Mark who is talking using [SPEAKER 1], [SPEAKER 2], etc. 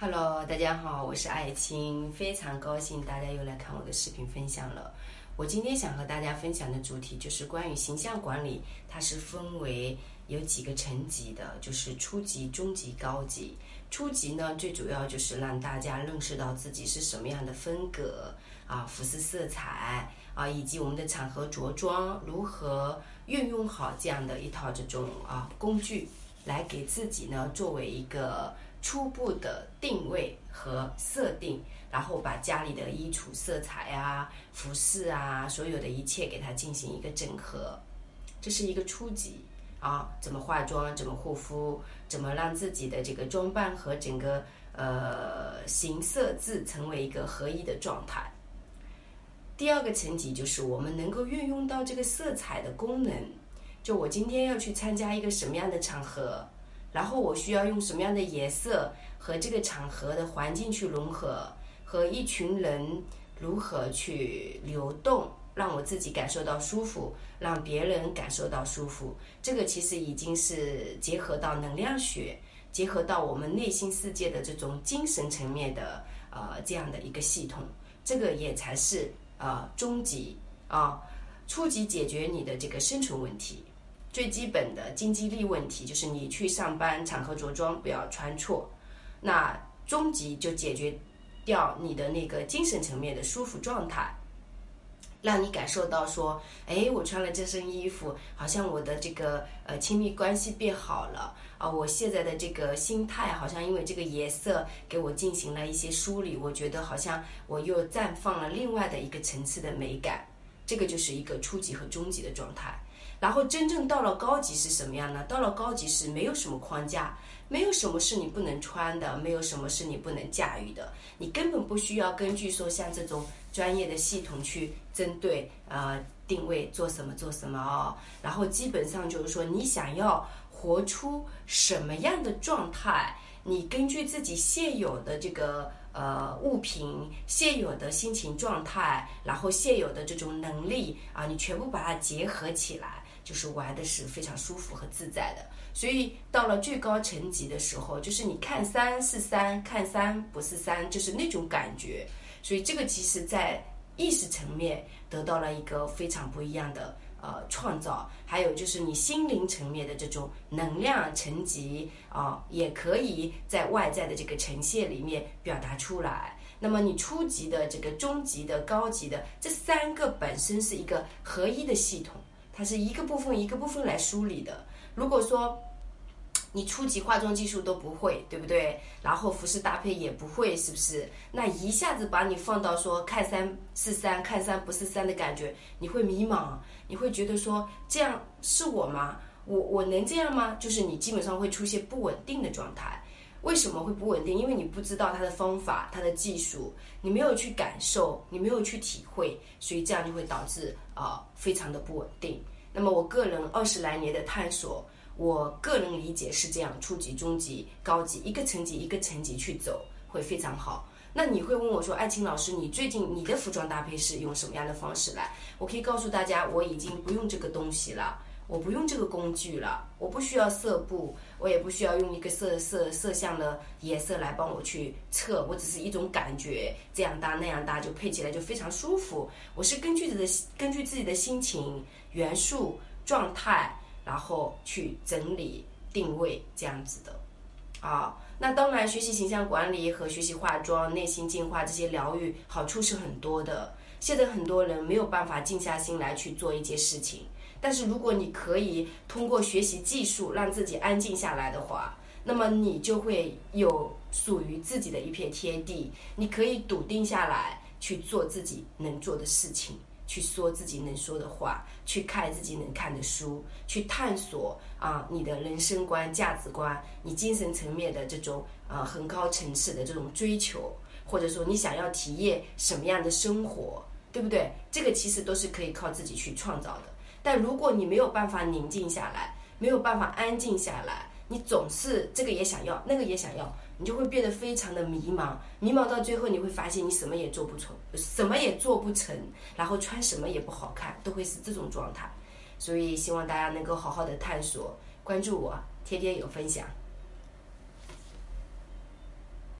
[SPEAKER 1] Hello，大家好，我是艾青，非常高兴大家又来看我的视频分享了。我今天想和大家分享的主题就是关于形象管理，它是分为有几个层级的，就是初级、中级、高级。初级呢，最主要就是让大家认识到自己是什么样的风格啊，服饰色彩啊，以及我们的场合着装如何运用好这样的一套这种啊工具，来给自己呢作为一个。初步的定位和设定，然后把家里的衣橱、色彩啊、服饰啊，所有的一切给它进行一个整合，这是一个初级啊。怎么化妆？怎么护肤？怎么让自己的这个装扮和整个呃形色字成为一个合一的状态？第二个层级就是我们能够运用到这个色彩的功能。就我今天要去参加一个什么样的场合？然后我需要用什么样的颜色和这个场合的环境去融合，和一群人如何去流动，让我自己感受到舒服，让别人感受到舒服。这个其实已经是结合到能量学，结合到我们内心世界的这种精神层面的呃这样的一个系统。这个也才是呃终极啊，初级解决你的这个生存问题。最基本的经济力问题就是你去上班场合着装不要穿错，那终极就解决掉你的那个精神层面的舒服状态，让你感受到说，哎，我穿了这身衣服，好像我的这个呃亲密关系变好了。啊，我现在的这个心态好像因为这个颜色给我进行了一些梳理，我觉得好像我又绽放了另外的一个层次的美感，这个就是一个初级和中级的状态。然后真正到了高级是什么样呢？到了高级是没有什么框架，没有什么是你不能穿的，没有什么是你不能驾驭的。你根本不需要根据说像这种专业的系统去针对呃定位做什么做什么哦。然后基本上就是说你想要活出什么样的状态，你根据自己现有的这个呃物品、现有的心情状态，然后现有的这种能力啊，你全部把它结合起来。就是玩的是非常舒服和自在的，所以到了最高层级的时候，就是你看三是三，看三不是三，就是那种感觉。所以这个其实在意识层面得到了一个非常不一样的呃创造，还有就是你心灵层面的这种能量层级啊，也可以在外在的这个呈现里面表达出来。那么你初级的、这个中级的、高级的这三个本身是一个合一的系统。它是一个部分一个部分来梳理的。如果说你初级化妆技术都不会，对不对？然后服饰搭配也不会，是不是？那一下子把你放到说看三是三，看三不是三的感觉，你会迷茫，你会觉得说这样是我吗？我我能这样吗？就是你基本上会出现不稳定的状态。为什么会不稳定？因为你不知道它的方法、它的技术，你没有去感受，你没有去体会，所以这样就会导致啊非常的不稳定。那么我个人二十来年的探索，我个人理解是这样：初级、中级、高级，一个层级一个层级去走会非常好。那你会问我说：“艾青老师，你最近你的服装搭配是用什么样的方式来？”我可以告诉大家，我已经不用这个东西了。我不用这个工具了，我不需要色布，我也不需要用一个色色色相的颜色来帮我去测，我只是一种感觉，这样搭那样搭就配起来就非常舒服。我是根据自己的根据自己的心情、元素、状态，然后去整理定位这样子的。啊，那当然，学习形象管理和学习化妆、内心净化这些疗愈好处是很多的。现在很多人没有办法静下心来去做一件事情。但是如果你可以通过学习技术让自己安静下来的话，那么你就会有属于自己的一片天地。你可以笃定下来去做自己能做的事情，去说自己能说的话，去看自己能看的书，去探索啊你的人生观、价值观，你精神层面的这种呃很高层次的这种追求，或者说你想要体验什么样的生活，对不对？这个其实都是可以靠自己去创造的。但如果你没有办法宁静下来，没有办法安静下来，你总是这个也想要，那个也想要，你就会变得非常的迷茫。迷茫到最后，你会发现你什么也做不成，什么也做不成，然后穿什么也不好看，都会是这种状态。所以希望大家能够好好的探索，关注我，天天有分享。